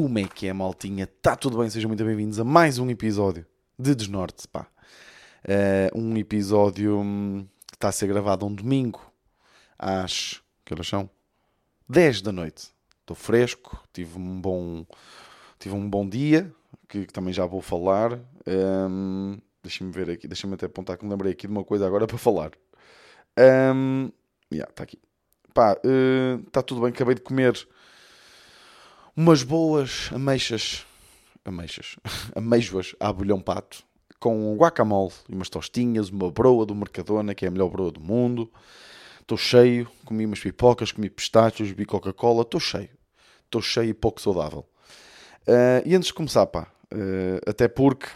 Como é que é, maltinha? Tá tudo bem? Sejam muito bem-vindos a mais um episódio de Desnorte, pá. Uh, um episódio hum, que está a ser gravado um domingo às... que horas são? 10 da noite. Estou fresco, tive um bom... tive um bom dia, que, que também já vou falar. Um, deixa-me ver aqui, deixa-me até apontar que me lembrei aqui de uma coisa agora para falar. Um, yeah, está aqui. Pá, está uh, tudo bem, acabei de comer umas boas ameixas, ameixas, ameijoas a bolhão pato, com guacamole e umas tostinhas, uma broa do Mercadona, que é a melhor broa do mundo. Estou cheio, comi umas pipocas, comi pistachos, bebi Coca-Cola, estou cheio. Estou cheio e pouco saudável. Uh, e antes de começar, pá, uh, até porque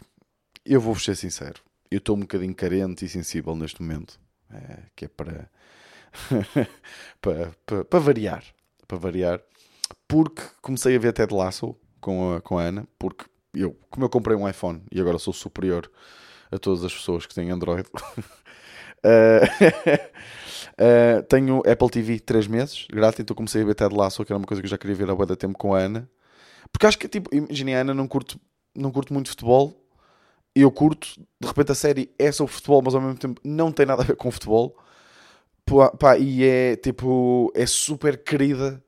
eu vou-vos ser sincero, eu estou um bocadinho carente e sensível neste momento, uh, que é para, para, para, para variar, para variar porque comecei a ver Ted Lasso com a, com a Ana, porque eu, como eu comprei um iPhone e agora sou superior a todas as pessoas que têm Android, uh, tenho Apple TV 3 meses, grátis, então comecei a ver Ted Lasso, que era uma coisa que eu já queria ver há muito tempo com a Ana. Porque acho que, tipo, imagina, a Ana não curto, não curto muito futebol, eu curto, de repente a série é sobre futebol, mas ao mesmo tempo não tem nada a ver com futebol. Pá, e é, tipo, é super querida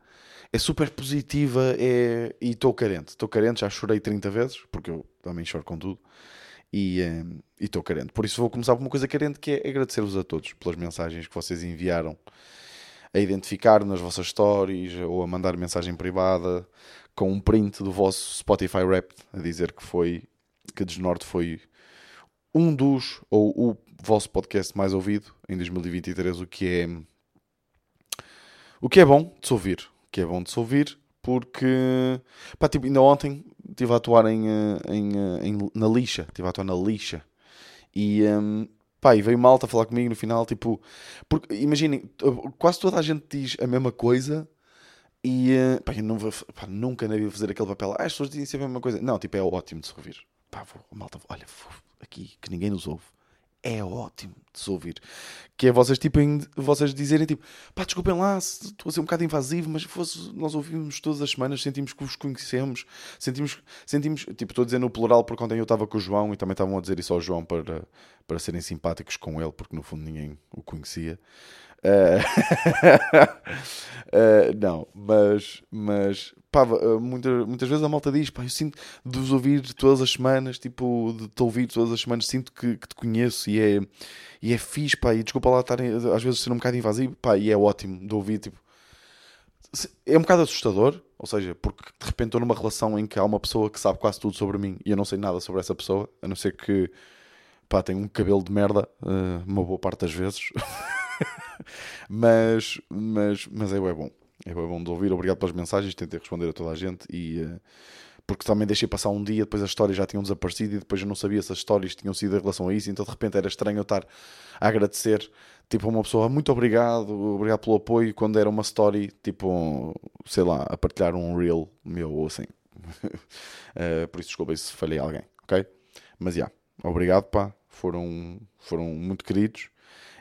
é super positiva é... e estou carente. Estou carente, já chorei 30 vezes, porque eu também choro com tudo. E eh, estou carente. Por isso vou começar com uma coisa carente que é agradecer-vos a todos pelas mensagens que vocês enviaram a identificar nas vossas stories ou a mandar mensagem privada com um print do vosso Spotify Rap a dizer que foi que Desnorte foi um dos ou o vosso podcast mais ouvido em 2023, o que é o que é bom de se ouvir que é bom de se ouvir, porque pá, tipo, ainda ontem estive a atuar em, eh, em, eh, em, na lixa, estive a atuar na lixa. E, um, pá, e veio malta falar comigo no final, tipo, porque imaginem, quase toda a gente diz a mesma coisa e eh, pá, eu não vou, pá, nunca vida fazer aquele papel, ah, as pessoas dizem sempre a mesma coisa, não, tipo, é ótimo de se ouvir, pá, vou, malta, olha, vou aqui que ninguém nos ouve é ótimo de se ouvir. Que é vocês, tipo, vocês dizerem tipo, pá, desculpem lá, estou a ser um bocado invasivo, mas fosse, nós ouvimos todas as semanas, sentimos que vos conhecemos, sentimos, sentimos tipo, estou a dizer no plural porque ontem eu estava com o João e também estavam a dizer isso ao João para, para serem simpáticos com ele, porque no fundo ninguém o conhecia. Uh, não, mas, mas pá, eh, muitas, muitas vezes a malta diz, pá, eu sinto de vos ouvir todas as semanas, tipo, de te ouvir todas as semanas, sinto que, que te conheço e é, e é fixe, pá, e desculpa lá estar às vezes ser um bocado invasivo, pá, e é ótimo de ouvir, tipo, é um bocado assustador, ou seja, porque de repente estou numa relação em que há uma pessoa que sabe quase tudo sobre mim e eu não sei nada sobre essa pessoa, a não ser que, pá, tenho um cabelo de merda, uh, uma boa parte das vezes. mas, mas, mas é, bom. É bom de ouvir. Obrigado pelas mensagens. Tentei responder a toda a gente. E, uh, porque também deixei passar um dia, depois as histórias já tinham desaparecido e depois eu não sabia se as histórias tinham sido em relação a isso. Então de repente era estranho eu estar a agradecer tipo a uma pessoa muito obrigado, obrigado pelo apoio. Quando era uma story, tipo, sei lá, a partilhar um reel meu ou assim. uh, por isso desculpem se falhei alguém, ok? Mas já, yeah, obrigado, pá. Foram, foram muito queridos.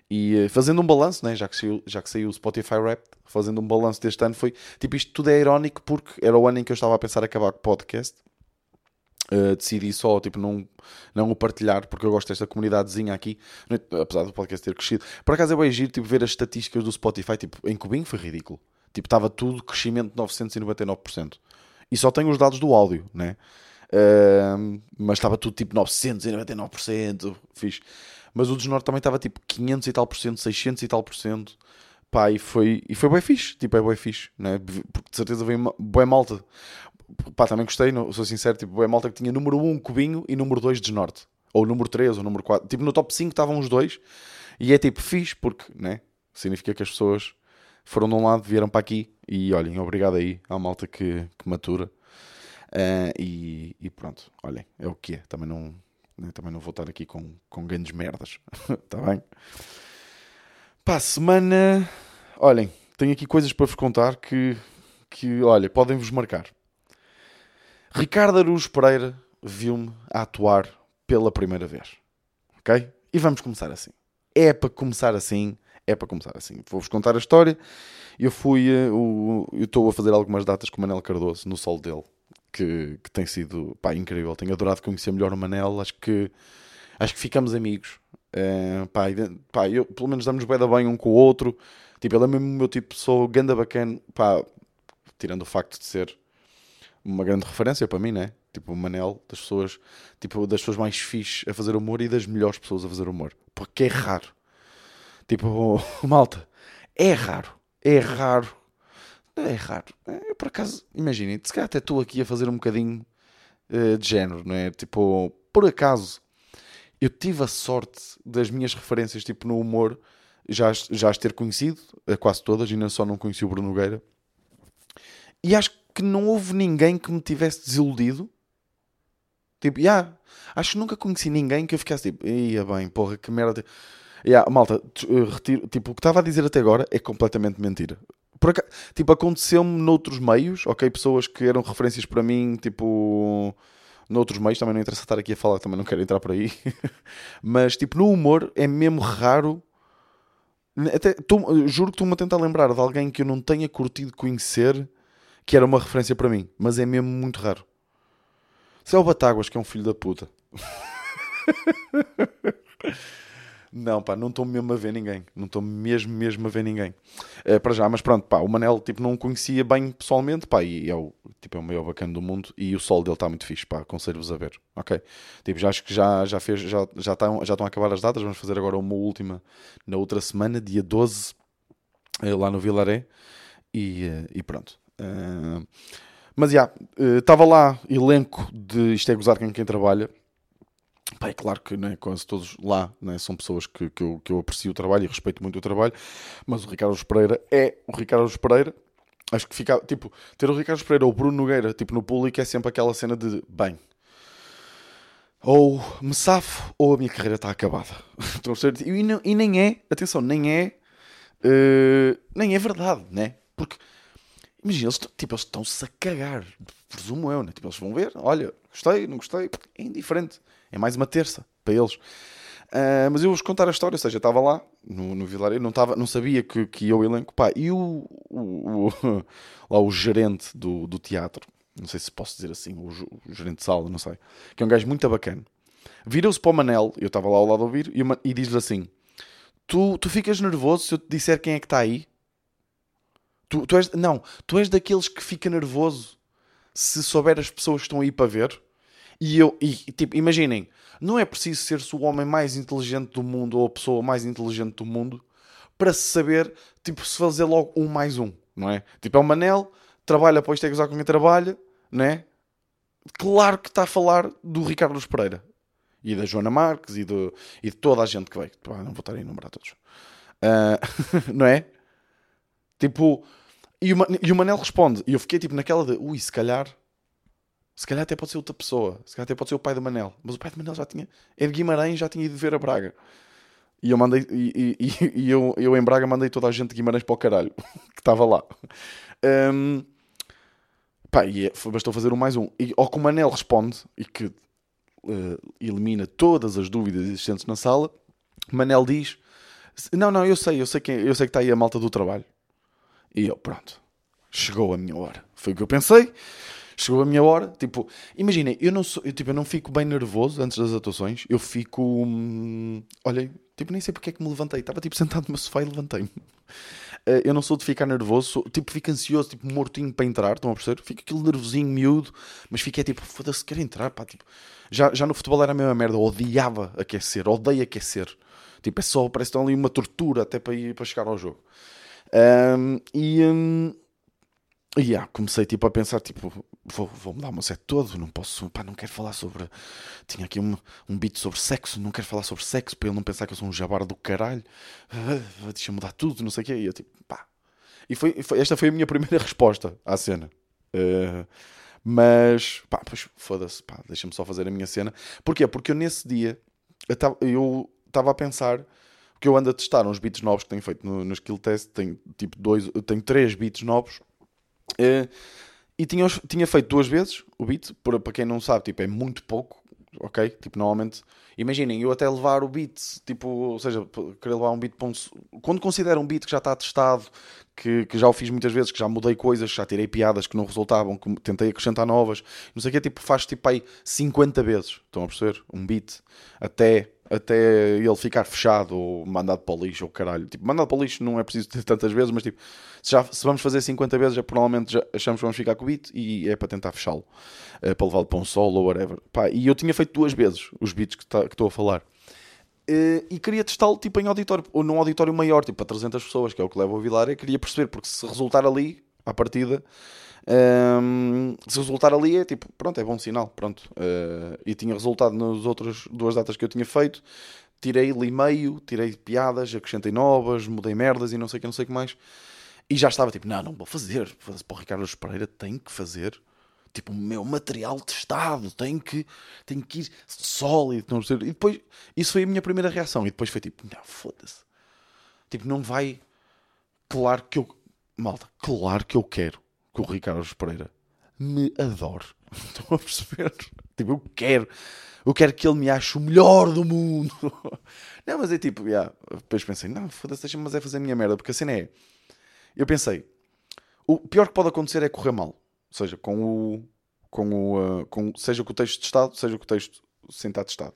E eh, fazendo um balanço, né, já, que saiu, já que saiu o Spotify Rap, fazendo um balanço deste ano, foi tipo isto tudo é irónico porque era o ano em que eu estava a pensar acabar com o podcast. Uh, decidi só tipo, não, não o partilhar porque eu gosto desta comunidadezinha aqui, apesar do podcast ter crescido. Por acaso é bem giro tipo, ver as estatísticas do Spotify. Tipo, em Cubinho foi ridículo. Tipo, estava tudo crescimento de 999%. E só tenho os dados do áudio, né? Uh, mas estava tudo tipo 999%. Fixe. Mas o Desnorte também estava tipo 500 e tal por cento, 600 e tal por cento. Pá, e foi, e foi bem fixe. Tipo, é bem fixe, né? Porque de certeza veio bem malta. Pá, também gostei, não, sou sincero. Tipo, bem malta que tinha número 1 Cubinho e número 2 Desnorte. Ou número 3 ou número 4. Tipo, no top 5 estavam os dois. E é tipo fixe, porque, né? Significa que as pessoas foram de um lado, vieram para aqui. E olhem, obrigado aí à malta que, que matura. Uh, e, e, pronto, olhem, é o que é. Também não, né? Também não vou estar aqui com, com grandes merdas. Está bem? Pá, semana. Olhem, tenho aqui coisas para vos contar que, que olha, podem vos marcar. Ricardo Aruz Pereira viu-me a atuar pela primeira vez. Ok? E vamos começar assim. É para começar assim. É para começar assim. Vou-vos contar a história. Eu fui. O, eu estou a fazer algumas datas com o Manel Cardoso no sol dele que, que tem sido pá, incrível. Tenho adorado conhecer melhor o Manel. Acho que, acho que ficamos amigos. Uh, pá, pá, eu, pelo menos damos bem bem um com o outro. Tipo, ele é mesmo o meu tipo pessoa, ganda bacana. Pá, tirando o facto de ser uma grande referência para mim, né? Tipo, o Manel, das pessoas, tipo, das pessoas mais fixe a fazer humor e das melhores pessoas a fazer humor. Porque é raro. Tipo, malta, é raro. É raro. É raro. É, por acaso, imaginem, se calhar até estou aqui a fazer um bocadinho uh, de género, não é? Tipo, por acaso, eu tive a sorte das minhas referências, tipo, no humor, já, já as ter conhecido, quase todas, ainda só não conheci o Bruno Nogueira. E acho que não houve ninguém que me tivesse desiludido. Tipo, yeah, acho que nunca conheci ninguém que eu ficasse tipo, ia bem, porra, que merda. Yeah, malta, eh, retiro, tipo, o que estava a dizer até agora é completamente mentira. Tipo, aconteceu-me noutros meios, ok? Pessoas que eram referências para mim, tipo, noutros meios, também não interessa estar aqui a falar, também não quero entrar por aí. Mas, tipo, no humor é mesmo raro. Até, tu, juro que estou-me a tentar lembrar de alguém que eu não tenha curtido conhecer que era uma referência para mim, mas é mesmo muito raro. Se é o Batáguas, que é um filho da puta. Não, pá, não estou mesmo a ver ninguém. Não estou mesmo, mesmo a ver ninguém. Uh, para já, mas pronto, pá, o Manel, tipo, não conhecia bem pessoalmente, pá, e é o, tipo, é o maior bacana do mundo e o sol dele está muito fixe, pá, aconselho-vos a ver, ok? Tipo, já acho que já, já fez, já, já, estão, já estão a acabar as datas, vamos fazer agora uma última na outra semana, dia 12, uh, lá no Vilaré, e, uh, e pronto. mas, já, estava lá, elenco de Isto é Gozar com quem trabalha, Pá, é claro que né, quase todos lá né, são pessoas que, que, eu, que eu aprecio o trabalho e respeito muito o trabalho, mas o Ricardo Pereira é o Ricardo Pereira. Acho que fica, tipo, ter o Ricardo Pereira ou o Bruno Nogueira, tipo, no público é sempre aquela cena de, bem, ou me safo ou a minha carreira está acabada. e, não, e nem é, atenção, nem é, uh, nem é verdade, né? Porque, imagina, eles, tipo, eles estão-se a cagar, presumo eu, né? Tipo, eles vão ver, olha, gostei, não gostei, é indiferente. É mais uma terça para eles. Uh, mas eu vou-vos contar a história, ou seja, estava lá no, no Vilarejo, não, estava, não sabia que, que o elenco, pá, e o, o, o, lá o gerente do, do teatro, não sei se posso dizer assim, o, o gerente de sala, não sei, que é um gajo muito bacana, virou-se para o Manel, eu estava lá ao lado a ouvir, e, e diz-lhe assim: tu, tu ficas nervoso se eu te disser quem é que está aí? Tu, tu és, não, tu és daqueles que fica nervoso se souber as pessoas que estão aí para ver? E eu, e, tipo, imaginem, não é preciso ser-se o homem mais inteligente do mundo ou a pessoa mais inteligente do mundo para saber, tipo, se fazer logo um mais um, não é? Tipo, é o Manel, trabalha o Isto é Gozar com quem trabalha, não é? Claro que está a falar do Ricardo Pereira e da Joana Marques e, do, e de toda a gente que veio. não vou estar a enumerar todos. Uh, não é? Tipo, e o, e o Manel responde, e eu fiquei tipo naquela de, ui, se calhar se calhar até pode ser outra pessoa. Se calhar até pode ser o pai do Manel. Mas o pai do Manel já tinha. De Guimarães, já tinha ido ver a Braga. E eu mandei. E, e, e eu, eu em Braga mandei toda a gente de Guimarães para o caralho. que estava lá. Um, pá, e é, bastou fazer um mais um. E ao que o Manel responde e que uh, elimina todas as dúvidas existentes na sala, Manel diz: Não, não, eu sei, eu sei, quem, eu sei que está aí a malta do trabalho. E eu, pronto, chegou a minha hora. Foi o que eu pensei chegou a minha hora. Tipo, imaginem, eu não sou, eu, tipo, eu não fico bem nervoso antes das atuações. Eu fico. Hum, olhem, tipo, nem sei porque é que me levantei. Estava tipo sentado no meu sofá e levantei-me. Uh, eu não sou de ficar nervoso, sou, tipo, fico ansioso, tipo, mortinho para entrar. Estão a perceber? Fico aquele nervosinho miúdo, mas fiquei tipo, foda-se, quero entrar, pá. Tipo, já, já no futebol era a mesma merda. Odiava aquecer, odeio aquecer. Tipo, é só, parece que estão ali uma tortura até para ir para chegar ao jogo. Um, e. Um, e yeah, comecei tipo a pensar, tipo, vou, vou mudar o meu set todo, não posso, pá, não quero falar sobre. Tinha aqui um, um beat sobre sexo, não quero falar sobre sexo para ele não pensar que eu sou um jabar do caralho. Uh, deixa mudar tudo, não sei o quê. E eu tipo, pá. E foi, foi, esta foi a minha primeira resposta à cena. Uh, mas, pá, pois foda-se, pá, deixa-me só fazer a minha cena. Porquê? Porque eu nesse dia eu estava a pensar que eu ando a testar uns beats novos que tenho feito no, no skill test. Tenho tipo dois, tenho três beats novos Uh, e tinha, tinha feito duas vezes o beat, para quem não sabe, tipo, é muito pouco. ok? Tipo, normalmente, imaginem, eu até levar o beat, tipo, ou seja, querer levar um beat para um. Quando considero um beat que já está testado, que, que já o fiz muitas vezes, que já mudei coisas, já tirei piadas que não resultavam, que tentei acrescentar novas, não sei o que, tipo, faz tipo aí 50 vezes, estão a perceber? Um beat, até até ele ficar fechado ou mandado para o lixo ou caralho. Tipo, mandado para o lixo não é preciso ter tantas vezes, mas tipo, se, já, se vamos fazer 50 vezes, já, provavelmente já achamos que vamos ficar com o beat e é para tentar fechá-lo, é para levá-lo para um solo ou whatever. Pá, e eu tinha feito duas vezes os beats que tá, estou a falar. Uh, e queria testá-lo tipo em auditório, ou num auditório maior, tipo para 300 pessoas, que é o que leva ao Vilar, e queria perceber, porque se resultar ali, à partida, um, se resultar ali é tipo, pronto, é bom sinal, pronto. Uh, e tinha resultado nas outras duas datas que eu tinha feito. Tirei ali meio, tirei piadas, acrescentei novas, mudei merdas e não sei o que, não sei o que mais. E já estava tipo, não, não vou fazer. Para o Ricardo Pereira tem que fazer. Tipo, o meu material testado, tem que, tem que ir sólido. Não sei. E depois, isso foi a minha primeira reação. E depois foi tipo, não, foda-se. Tipo, não vai. Claro que eu. Malta, claro que eu quero que o Ricardo Pereira me adore. Estão a perceber? Tipo, eu quero. Eu quero que ele me ache o melhor do mundo. Não, mas é tipo, yeah. depois pensei, não, foda-se, deixa-me mas é fazer a minha merda, porque a cena é. Eu pensei, o pior que pode acontecer é correr mal. Ou seja, com o. Com o uh, com, seja com o texto testado, seja com o texto sem estar testado.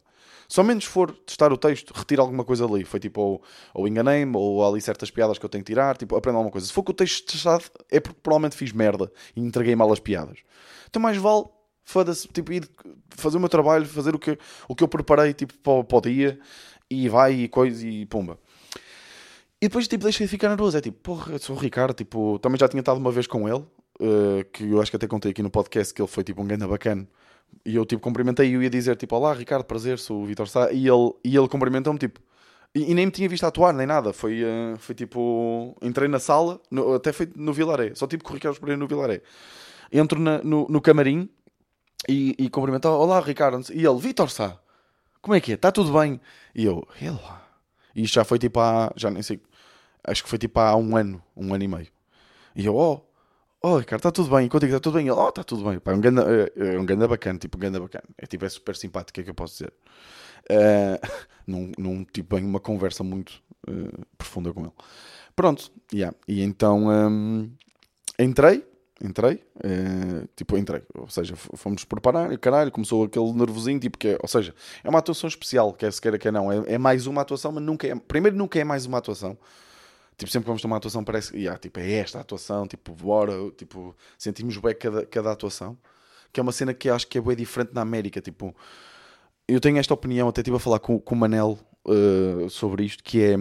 Só menos for testar o texto, retira alguma coisa ali. Foi tipo, ou, ou enganei-me, ou há ali certas piadas que eu tenho que tirar, tipo, aprendo alguma coisa. Se for com o texto testado, é porque provavelmente fiz merda e entreguei mal as piadas. Então mais vale, foda-se, tipo, ir fazer o meu trabalho, fazer o que, o que eu preparei, tipo, para, para o dia, e vai, e coisa, e pumba. E depois, tipo, deixei de ficar nervoso. É tipo, porra, eu sou o Ricardo, tipo, também já tinha estado uma vez com ele, uh, que eu acho que até contei aqui no podcast que ele foi, tipo, um grande bacana e eu tipo cumprimentei e eu ia dizer tipo Olá Ricardo, prazer, sou o Vitor Sá. E ele, e ele cumprimentou-me tipo. E, e, nem me tinha visto atuar, nem nada. Foi, uh, foi tipo. Entrei na sala, no, até foi no Vilaré. Só tipo com o Ricardo Pereira no Vilaré. Entro na, no, no camarim e, e Olá Ricardo. E ele, Vitor Sá, como é que é? Está tudo bem? E eu, ele. E isto já foi tipo há. Já nem sei. Acho que foi tipo há um ano, um ano e meio. E eu, oh, Oh, Ricardo, está tudo bem? Contigo está tudo bem? Ele, oh, está tudo bem. Pá, é um ganda, é, é um ganda bacana, tipo, um ganda bacana. É tipo, é super simpático, é que eu posso dizer. Uh, num, num, tipo, em uma conversa muito uh, profunda com ele. Pronto, yeah. e então um, entrei, entrei, uh, tipo, entrei, ou seja, fomos preparar, caralho, começou aquele nervosinho, tipo, que é, ou seja, é uma atuação especial, quer se queira, quer não, é, é mais uma atuação, mas nunca é, primeiro nunca é mais uma atuação, tipo, sempre que vamos tomar atuação parece que yeah, tipo, é esta a atuação, tipo, bora, tipo, sentimos bem cada, cada atuação, que é uma cena que acho que é bem diferente na América, tipo, eu tenho esta opinião, até estive a falar com, com o Manel uh, sobre isto, que é,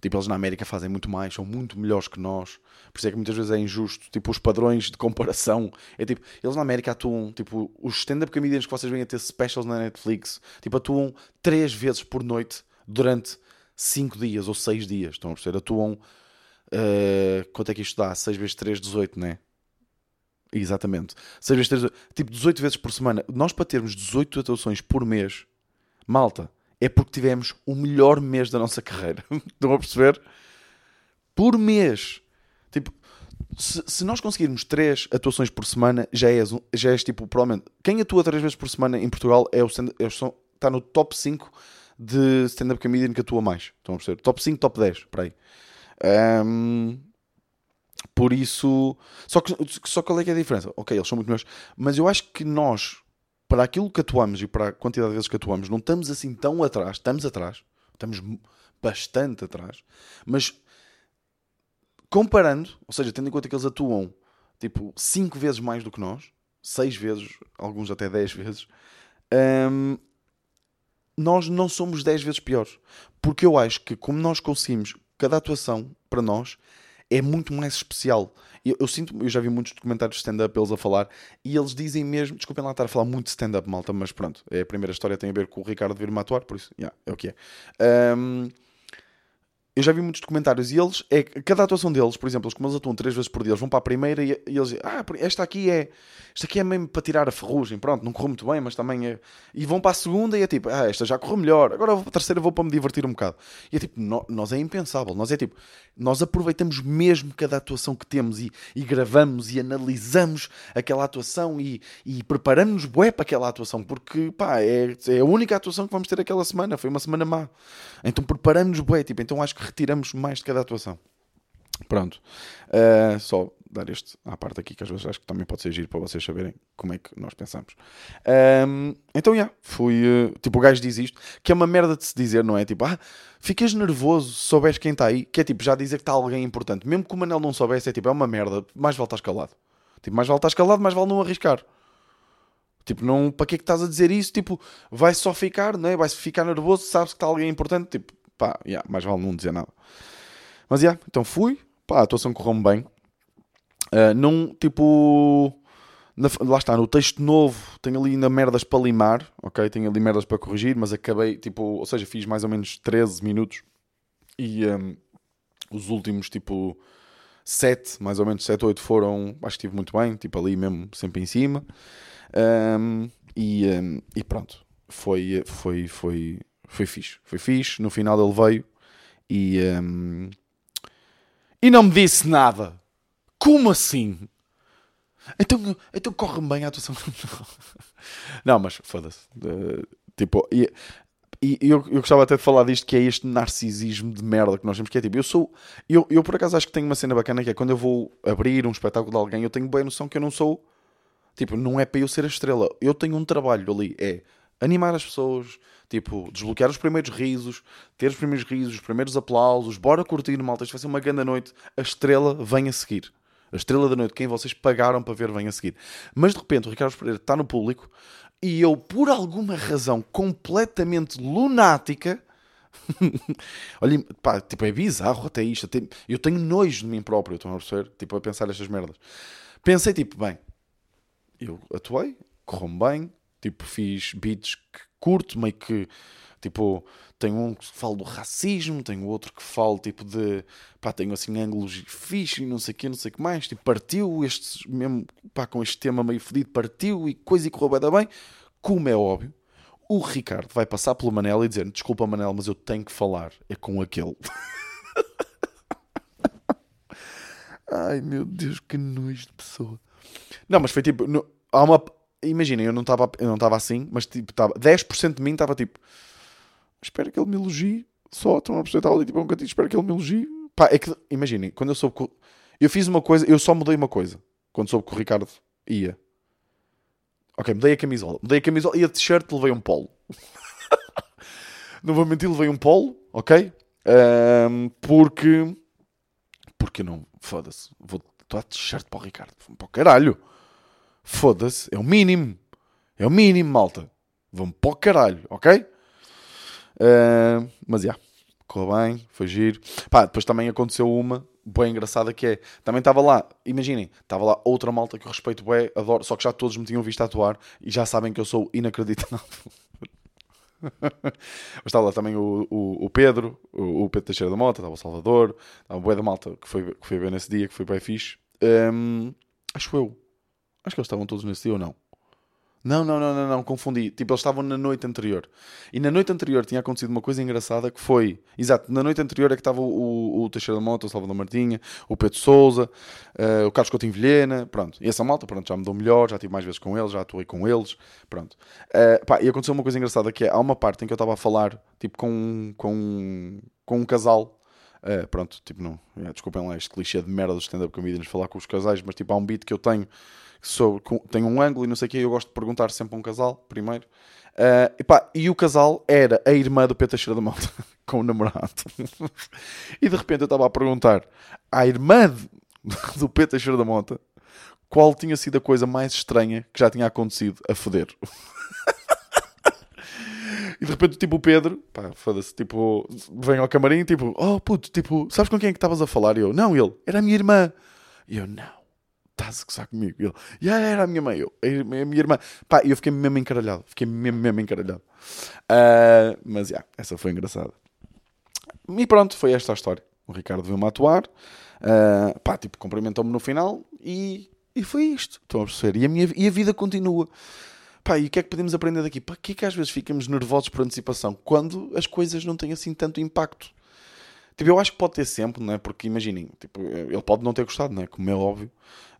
tipo, eles na América fazem muito mais, são muito melhores que nós, por isso é que muitas vezes é injusto, tipo, os padrões de comparação, é tipo, eles na América atuam, tipo, os stand-up comedians que vocês vêm a ter specials na Netflix, tipo, atuam três vezes por noite durante 5 dias ou 6 dias, estão a perceber? Atuam. Uh, quanto é que isto dá? 6 vezes 3, 18, não é? Exatamente. 6 vezes 3, tipo 18 vezes por semana. Nós para termos 18 atuações por mês, malta, é porque tivemos o melhor mês da nossa carreira. Estão a perceber? Por mês. Tipo, se, se, nós conseguirmos 3 atuações por semana, já és, já és tipo, provavelmente. Quem atua 3 vezes por semana em Portugal é o, é o, está no top 5 de stand-up comedian que atua mais. Estão a perceber? Top 5, top 10, por aí. Um, por isso. Só que só qual é que é a diferença? Ok, eles são muito melhores, mas eu acho que nós, para aquilo que atuamos e para a quantidade de vezes que atuamos, não estamos assim tão atrás. Estamos atrás, estamos bastante atrás, mas comparando, ou seja, tendo em conta que eles atuam tipo 5 vezes mais do que nós, 6 vezes, alguns até 10 vezes, um, nós não somos 10 vezes piores. Porque eu acho que, como nós conseguimos, cada atuação para nós é muito mais especial. Eu, eu sinto, eu já vi muitos documentários de stand-up eles a falar e eles dizem mesmo, desculpem lá estar a falar muito de stand-up, malta, mas pronto, é a primeira história tem a ver com o Ricardo vir-me atuar, por isso, yeah, é o que é. Um, eu já vi muitos documentários e eles, é, cada atuação deles, por exemplo, como eles atuam três vezes por dia, eles vão para a primeira e, e eles dizem, ah, esta aqui é esta aqui é mesmo para tirar a ferrugem, pronto, não correu muito bem, mas também é. E vão para a segunda e é tipo, ah, esta já correu melhor, agora vou para a terceira vou para me divertir um bocado. E é tipo, no, nós é impensável, nós é tipo, nós aproveitamos mesmo cada atuação que temos e, e gravamos e analisamos aquela atuação e, e preparamos-nos bué para aquela atuação, porque pá, é, é a única atuação que vamos ter aquela semana, foi uma semana má. Então preparamos-nos bué, tipo, então acho que retiramos mais de cada atuação. Pronto. Uh, só dar este à parte aqui, que às vezes acho que também pode ser giro para vocês saberem como é que nós pensamos. Um, então, já, yeah, fui. Uh, tipo, o gajo diz isto, que é uma merda de se dizer, não é? Tipo, ah, ficas nervoso se souberes quem está aí, que é tipo, já dizer que está alguém importante. Mesmo que o Manel não soubesse, é tipo, é uma merda, mais vale estar escalado. Tipo, mais vale estar escalado, mais vale não arriscar. Tipo, não, para que é que estás a dizer isso? Tipo, vai só ficar, não é? Vai-se ficar nervoso, sabes que está alguém importante. Tipo, pá, yeah, mais vale não dizer nada. Mas, já, yeah, então fui, pá, a atuação correu-me bem. Uh, não, tipo, na, lá está, no texto novo tenho ali ainda merdas para limar, ok? Tenho ali merdas para corrigir, mas acabei, tipo, ou seja, fiz mais ou menos 13 minutos e um, os últimos, tipo, 7, mais ou menos 7, 8 foram, acho que estive muito bem, tipo, ali mesmo, sempre em cima. Um, e, um, e pronto, foi, foi, foi, foi fixe, foi fixe. No final ele veio e, um, e não me disse nada. Como assim? Então, então corre bem a atuação. não, mas foda-se. Uh, tipo, e, e eu, eu gostava até de falar disto, que é este narcisismo de merda que nós temos, que é tipo, eu sou, eu, eu por acaso acho que tenho uma cena bacana, que é quando eu vou abrir um espetáculo de alguém, eu tenho bem noção que eu não sou, tipo, não é para eu ser a estrela, eu tenho um trabalho ali, é animar as pessoas, tipo, desbloquear os primeiros risos, ter os primeiros risos, os primeiros aplausos, bora curtir, malta, isto vai ser uma grande noite, a estrela vem a seguir. A estrela da noite, quem vocês pagaram para ver, vem a seguir. Mas de repente o Ricardo Pereira está no público e eu, por alguma razão completamente lunática, olha, pá, tipo, é bizarro até isto. Eu tenho nojo de mim próprio, estão a perceber? Tipo, a pensar estas merdas. Pensei, tipo, bem, eu atuei, correu-me bem, tipo, fiz beats que curto, meio que Tipo, tem um que fala do racismo, tem outro que fala tipo de pá, tenho assim ângulos fixe e não sei o que, não sei o que mais. Tipo, partiu este mesmo pá, com este tema meio fedido, partiu e coisa e correu bem, bem. Como é óbvio, o Ricardo vai passar pelo Manel e dizer: Desculpa, Manel, mas eu tenho que falar. É com aquele. Ai meu Deus, que nojo de pessoa. Não, mas foi tipo. No, há uma. Imaginem, eu não estava assim, mas tipo, estava. 10% de mim estava tipo espero que ele me elogie. Só, estão a perceber, ali tipo um cantinho, espero que ele me elogie. Pá, é que, imaginem, quando eu soube. Eu fiz uma coisa, eu só mudei uma coisa. Quando soube que o Ricardo ia. Ok, mudei a camisola. Mudei a camisola e a t-shirt levei um polo. não vou mentir, levei um polo, ok? Um, porque. Porque não. Foda-se. Vou dar t-shirt para o Ricardo. Para o caralho. Foda-se. É o mínimo. É o mínimo, malta. Vão para o caralho, ok? Uh, mas já, yeah, correu bem, foi giro. Pá, depois também aconteceu uma bem engraçada que é, também estava lá, imaginem, estava lá outra malta que eu respeito bem, adoro, só que já todos me tinham visto atuar e já sabem que eu sou inacreditável. Mas estava lá também o, o, o Pedro, o, o, Pedro Teixeira da Mota, estava o Salvador, estava o Bué da Malta que foi, que foi bem nesse dia, que foi bem fixe. Um, acho eu. Acho que eles estavam todos nesse dia ou não. Não, não, não, não, não, confundi. Tipo, eles estavam na noite anterior. E na noite anterior tinha acontecido uma coisa engraçada que foi. Exato, na noite anterior é que estava o, o, Teixeira da Mota, o Salvador Martinha, o Pedro Souza, uh, o Carlos Coutinho Vilhena, pronto. E essa malta, pronto, já me deu melhor, já tive mais vezes com eles, já atuei com eles, pronto. Uh, pá, e aconteceu uma coisa engraçada que é, há uma parte em que eu estava a falar, tipo, com, com, com um casal. Uh, pronto, tipo, não, é, desculpem lá este clichê de merda do stand-up comedians falar com os casais, mas tipo, há um beat que eu tenho sobre, tem um ângulo e não sei o que, eu gosto de perguntar sempre a um casal, primeiro. Uh, epá, e o casal era a irmã do Pedro Teixeira da Mota, com o namorado. e de repente eu estava a perguntar à irmã do Pedro Teixeira da Mota qual tinha sido a coisa mais estranha que já tinha acontecido a foder. E de repente, tipo, o Pedro, pá, foda-se, tipo, vem ao camarim, tipo, oh puto, tipo, sabes com quem é que estavas a falar? E eu, não, ele, era a minha irmã. E eu, não estás a gozar comigo? Ele, yeah, era a minha mãe, eu, a minha irmã. Pá, eu fiquei mesmo encaralhado, fiquei mesmo, mesmo encaralhado. Uh, mas, já, yeah, essa foi engraçada. E pronto, foi esta a história. O Ricardo veio-me atuar, uh, pá, tipo, cumprimentou-me no final e, e foi isto. Estão a perceber? E a, minha, e a vida continua. Pá, e o que é que podemos aprender daqui? Para que é que às vezes ficamos nervosos por antecipação quando as coisas não têm assim tanto impacto? Tipo, eu acho que pode ter sempre, não é? Porque imaginem, tipo, ele pode não ter gostado, não é? Como é óbvio.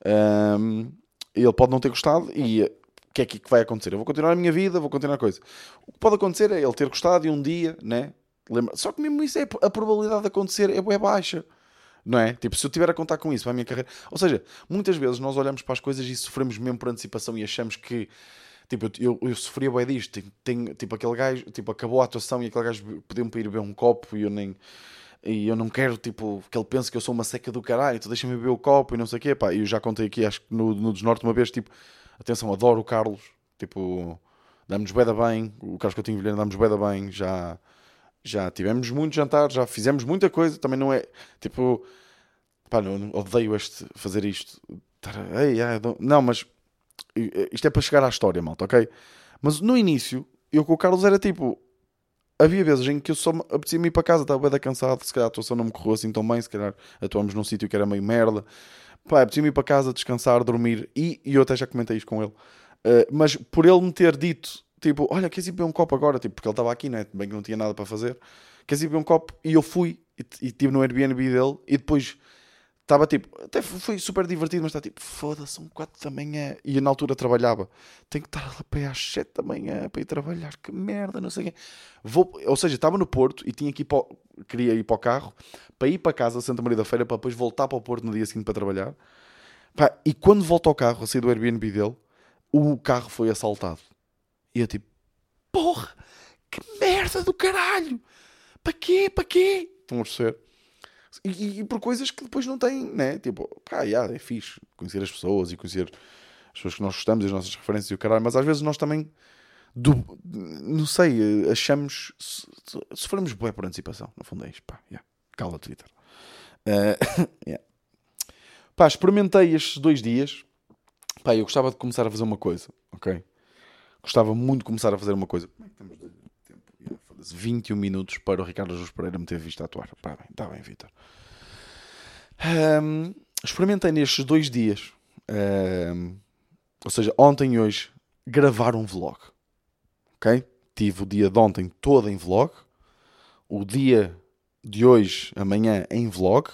Um, ele pode não ter gostado e o que é que vai acontecer? Eu vou continuar a minha vida, vou continuar a coisa. O que pode acontecer é ele ter gostado e um dia, né? Lembra... Só que mesmo isso é a probabilidade de acontecer é, é baixa. Não é? Tipo, se eu tiver a contar com isso para a minha carreira. Ou seja, muitas vezes nós olhamos para as coisas e sofremos mesmo por antecipação e achamos que. Tipo, eu, eu, sofria bem disto. Tem, tipo, aquele gajo, tipo, acabou a atuação e aquele gajo pediu-me para ir beber um copo e eu nem. E eu não quero, tipo, que ele pense que eu sou uma seca do caralho, então deixa-me beber o copo e não sei o quê. Pá, eu já contei aqui, acho que no, no Desnorte uma vez, tipo, atenção, adoro o Carlos, tipo, damos beda bem, o Carlos Coutinho Vilhena damos beda bem, já, já tivemos muito jantar, já fizemos muita coisa, também não é, tipo, pá, não, odeio este, fazer isto. Ei, não, mas isto é para chegar à história, malta, ok? Mas no início, eu com o Carlos era tipo, havia vezes em que eu só apetecia-me ir para casa, estava bem cansado, se calhar a atuação não me correu assim tão bem, se calhar atuamos num sítio que era meio merda. Pá, apetecia-me ir para casa, descansar, dormir, e, e eu até já comentei isto com ele. Uh, mas por ele me ter dito, tipo, olha, queres ir beber um copo agora? Tipo, porque ele estava aqui, né? Bem que não tinha nada para fazer. Queres ir beber um copo? E eu fui, e estive no Airbnb dele, e depois Estava tipo, até foi super divertido, mas está tipo, foda-se, são 4 da manhã. E eu na altura trabalhava, tenho que estar lá para às 7 da manhã para ir trabalhar, que merda, não sei o quê. Vou, ou seja, estava no Porto e tinha que ir para, queria ir para o carro, para ir para casa, Santa Maria da Feira, para depois voltar para o Porto no dia seguinte para trabalhar. Pá, e quando volto ao carro, a sair do Airbnb dele, o carro foi assaltado. E eu tipo, porra, que merda do caralho! Para quê? Para quê? Estão a perceber? E, e, por coisas que depois não têm, né? Tipo, pá, yeah, é fixe conhecer as pessoas e conhecer as pessoas que nós gostamos, as nossas referências e o caralho, mas às vezes nós também, do, não sei, achamos, sofremos bué por antecipação, no fundo é isto, pá, yeah. cala Twitter. Uh, yeah. Pá, experimentei estes dois dias, pá, eu gostava de começar a fazer uma coisa, ok? Gostava muito de começar a fazer uma coisa. Como é que estamos 21 minutos para o Ricardo Jesus Pereira me ter visto atuar. Pá, bem, está bem, Vitor. Um, experimentei nestes dois dias, um, ou seja, ontem e hoje, gravar um vlog. Ok? Tive o dia de ontem todo em vlog, o dia de hoje, amanhã, em vlog.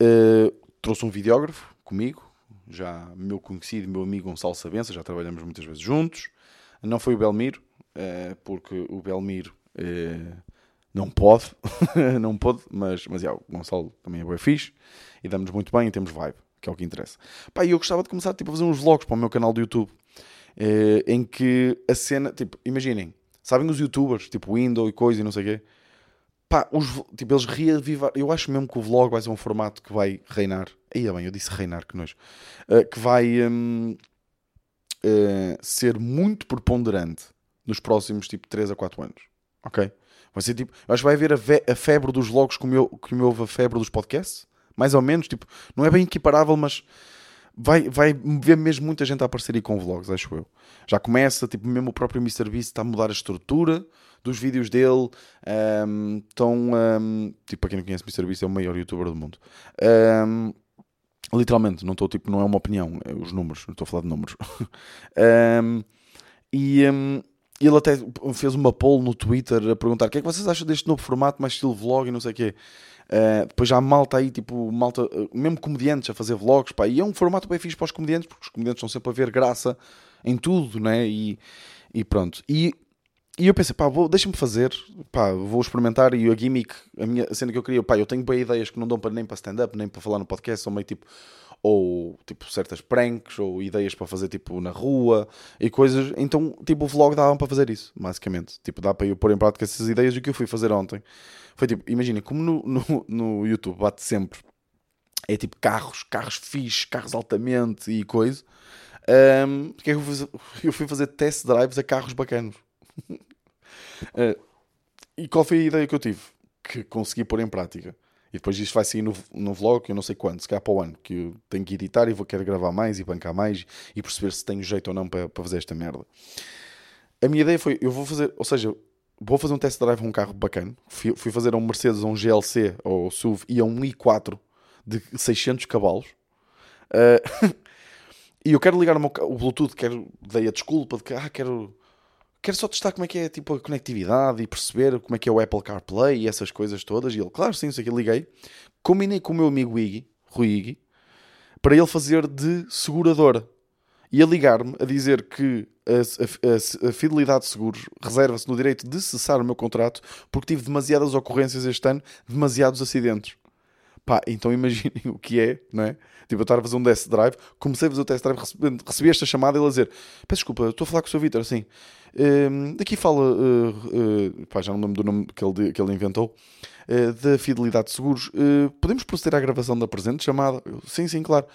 Uh, trouxe um videógrafo comigo, já meu conhecido, meu amigo Gonçalo Sabença, já trabalhamos muitas vezes juntos. Não foi o Belmiro, uh, porque o Belmiro não pode, não pode, mas, mas yeah, o Gonçalo também é bem fixe e damos muito bem e temos vibe, que é o que interessa. Pá, e eu gostava de começar tipo, a fazer uns vlogs para o meu canal do YouTube eh, em que a cena, tipo, imaginem, sabem os youtubers, tipo Windows e coisa e não sei o quê, pá, os, tipo, eles reavivar. Eu acho mesmo que o vlog vai ser um formato que vai reinar. Aí é bem, eu disse reinar, que nojo. Uh, que vai um, uh, eh, ser muito preponderante nos próximos tipo 3 a 4 anos. Ok? Vai ser tipo. Acho que vai haver a, a febre dos vlogs como, eu, como houve a febre dos podcasts. Mais ou menos, tipo, não é bem equiparável, mas vai, vai ver mesmo muita gente a aparecer aí com vlogs, acho eu. Já começa, tipo, mesmo o próprio MrBeast está a mudar a estrutura dos vídeos dele. Um, estão, um, tipo, para quem não conhece, MrBeast é o maior youtuber do mundo. Um, literalmente, não estou, tipo, não é uma opinião, é os números, não estou a falar de números. e ele até fez uma poll no Twitter a perguntar o que é que vocês acham deste novo formato, mais estilo vlog e não sei o quê. Uh, depois já há malta aí, tipo, malta, uh, mesmo comediantes a fazer vlogs, pá, e é um formato bem fixe para os comediantes, porque os comediantes estão sempre a ver graça em tudo, né? E, e pronto. E, e eu pensei, pá, deixa-me fazer, pá, vou experimentar. E a gimmick, a minha cena que eu queria, pá, eu tenho bem ideias que não dão para, nem para stand-up, nem para falar no podcast, são meio tipo ou tipo certas pranks ou ideias para fazer tipo na rua e coisas. Então, tipo, o vlog dava para fazer isso, basicamente. Tipo, dá para eu pôr em prática essas ideias. E o que eu fui fazer ontem foi tipo, imagina, como no, no, no YouTube bate sempre é tipo carros, carros fixos, carros altamente e coisa. Um, é que eu, fui, eu fui fazer test drives a carros bacanos. uh, e qual foi a ideia que eu tive? Que consegui pôr em prática e depois isto vai sair no, no vlog, eu não sei quando, se calhar para o ano, que eu tenho que editar e vou querer gravar mais e bancar mais e perceber se tenho jeito ou não para, para fazer esta merda. A minha ideia foi, eu vou fazer, ou seja, vou fazer um test drive a um carro bacana. Fui, fui fazer a um Mercedes, a um GLC ou SUV e a um i4 de 600 cavalos. Uh, e eu quero ligar o, meu, o Bluetooth, quero, dei a desculpa de que ah, quero, quero só testar como é que é tipo, a conectividade e perceber como é que é o Apple CarPlay e essas coisas todas. E ele, claro, sim, isso aqui liguei. Combinei com o meu amigo Iggy, Rui Iggy, para ele fazer de seguradora. E a ligar-me a dizer que a, a, a Fidelidade de Seguros reserva-se no direito de cessar o meu contrato porque tive demasiadas ocorrências este ano, demasiados acidentes. Pá, então imaginem o que é, não é? Tipo, eu estava a fazer um test drive, comecei a fazer o test drive, recebi, recebi esta chamada e ele a dizer: Peço desculpa, estou a falar com o Sr. Vitor, assim. Uh, daqui fala, uh, uh, pá, já não lembro do nome que ele, que ele inventou, uh, da Fidelidade de Seguros. podemos proceder à gravação da presente chamada? Eu, sim, sim, claro.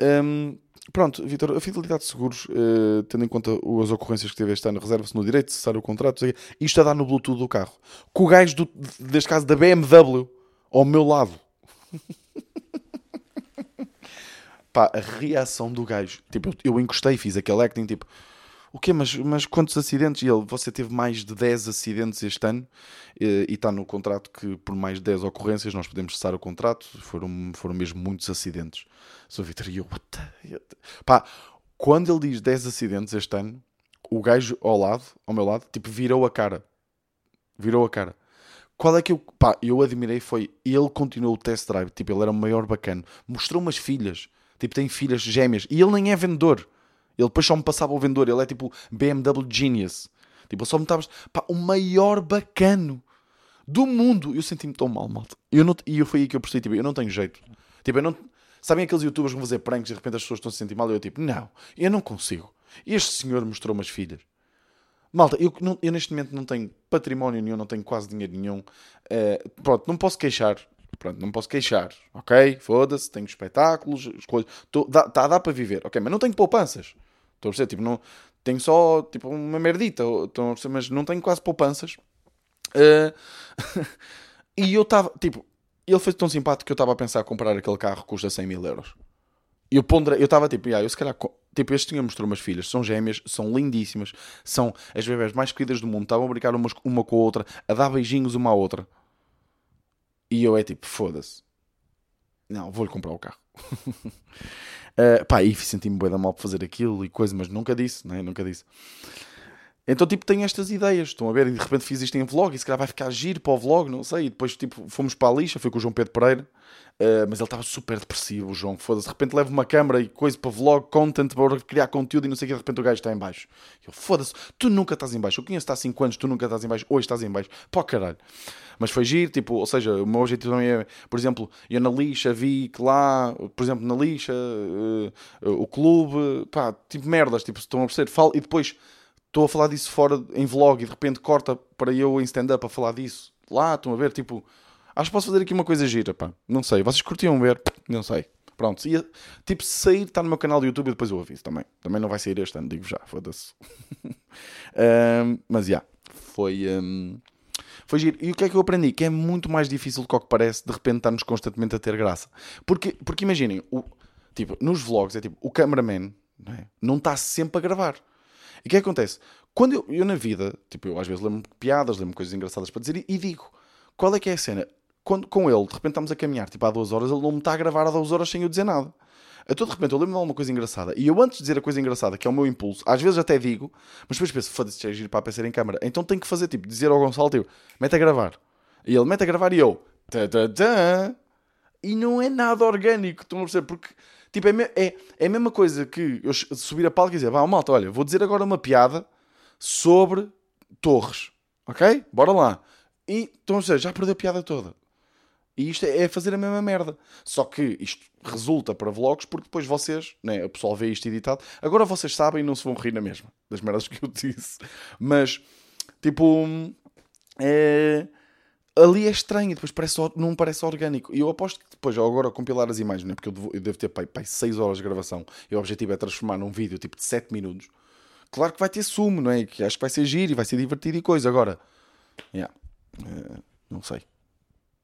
Um, Pronto, Vitor, a Fidelidade de Seguros, uh, tendo em conta as ocorrências que teve este ano, reserva-se no direito de cessar o contrato, isto a dar no Bluetooth do carro. Com o gajo, do, deste caso, da BMW, ao meu lado. Pá, a reação do gajo. Tipo, eu, encostei, fiz aquele acting, tipo, o quê? Mas, mas quantos acidentes? E ele, você teve mais de 10 acidentes este ano e, e está no contrato que por mais de 10 ocorrências nós podemos cessar o contrato. Foram, foram mesmo muitos acidentes. Sou Vitor e eu, what the... Pá, quando ele diz 10 acidentes este ano, o gajo ao lado, ao meu lado, tipo, virou a cara. Virou a cara. Qual é que eu. Pá, eu admirei foi. Ele continuou o test drive. Tipo, ele era o maior bacana. Mostrou umas filhas. Tipo, tem filhas gêmeas. E ele nem é vendedor. Ele depois só me passava o vendedor. Ele é tipo BMW Genius. Tipo, só me estava. Pá, o maior bacano do mundo. Eu senti-me tão mal, malta. Eu não, e foi aí que eu percebi, tipo, eu não tenho jeito. Tipo, eu não. Sabem aqueles youtubers que vão fazer pranks e de repente as pessoas estão a se sentir mal? Eu tipo, não, eu não consigo. Este senhor mostrou umas filhas. Malta, eu, não, eu neste momento não tenho património nenhum, não tenho quase dinheiro nenhum. Uh, pronto, não posso queixar. Pronto, não posso queixar. Ok, foda-se, tenho espetáculos, as coisas. Tô, dá, tá, dá para viver. Ok, mas não tenho poupanças. Estou a perceber? Tipo, não, tenho só tipo, uma merdita, mas não tenho quase poupanças. Uh, e eu estava, tipo, ele foi tão simpático que eu estava a pensar comprar aquele carro que custa 100 mil euros. E eu eu estava tipo, yeah, eu se calhar, tipo, este tinha mostrou umas filhas, são gêmeas, são lindíssimas, são as bebés mais queridas do mundo, estavam a brincar umas, uma com a outra, a dar beijinhos uma à outra. E eu é tipo, foda-se. Não, vou-lhe comprar o carro. Uh, pá, e senti-me bem da mal por fazer aquilo e coisa, mas nunca disse, né? Nunca disse. Então, tipo, tenho estas ideias, estão a ver? E de repente fiz isto em vlog, e se calhar vai ficar giro para o vlog, não sei. E depois, tipo, fomos para a lixa, fui com o João Pedro Pereira, uh, mas ele estava super depressivo, o João, foda-se. De repente levo uma câmera e coisa para vlog, content, para criar conteúdo e não sei o que, de repente o gajo está em baixo. Eu, foda-se, tu nunca estás em baixo. Eu conheço-te há 5 anos, tu nunca estás em baixo, hoje estás em baixo. Pô, caralho. Mas foi giro, tipo, ou seja, o meu objetivo também é, por exemplo, eu na lixa vi que lá, por exemplo, na lixa, uh, uh, o clube, pá, tipo merdas, tipo, estão a perceber, falo, e depois estou a falar disso fora em vlog e de repente corta para eu em stand-up a falar disso. Lá, estão a ver, tipo, acho que posso fazer aqui uma coisa gira, pá. Não sei, vocês curtiam ver? Não sei. Pronto, ia, tipo, sair, está no meu canal do YouTube e depois eu aviso também. Também não vai sair este ano, digo já, foda-se. um, mas já, yeah, foi. Um, foi giro. E o que é que eu aprendi? Que é muito mais difícil do que que parece de repente estarmos constantemente a ter graça. Porque, porque imaginem, o, tipo, nos vlogs é tipo, o cameraman não, é? não está sempre a gravar. E o que é que acontece? Quando eu, eu na vida, tipo, eu às vezes lembro-me piadas, lembro-me coisas engraçadas para dizer e, e, digo, qual é que é a cena? Quando, com ele, de repente estamos a caminhar, tipo, há duas horas, ele não me está a gravar há duas horas sem eu dizer nada. Então, de repente, eu lembro-me de alguma coisa engraçada. E eu, antes de dizer a coisa engraçada, que é o meu impulso, às vezes até digo, mas depois penso, foda-se, é giro para aparecer em câmara. Então tenho que fazer, tipo, dizer ao Gonçalo, tipo, mete a gravar. E ele mete a gravar e eu, tã, tã, tã. E não é nada orgânico, estão a perceber? Porque Tipo, é, é, é a mesma coisa que eu subir a palco e dizer, vá, malta, olha, vou dizer agora uma piada sobre torres, ok? Bora lá. E, então, seja, já perdeu a piada toda. E isto é, é fazer a mesma merda. Só que isto resulta para vlogs porque depois vocês, né, o pessoal vê isto editado. Agora vocês sabem e não se vão rir na mesma das merdas que eu disse. Mas, tipo, é ali é estranho, depois parece, não parece orgânico. E eu aposto que depois, agora compilar as imagens, né? porque eu devo, eu devo ter pai, pai, 6 horas de gravação e o objetivo é transformar num vídeo tipo de 7 minutos. Claro que vai ter sumo, não é? Que acho que vai ser giro e vai ser divertido e coisa. Agora, yeah, uh, não sei.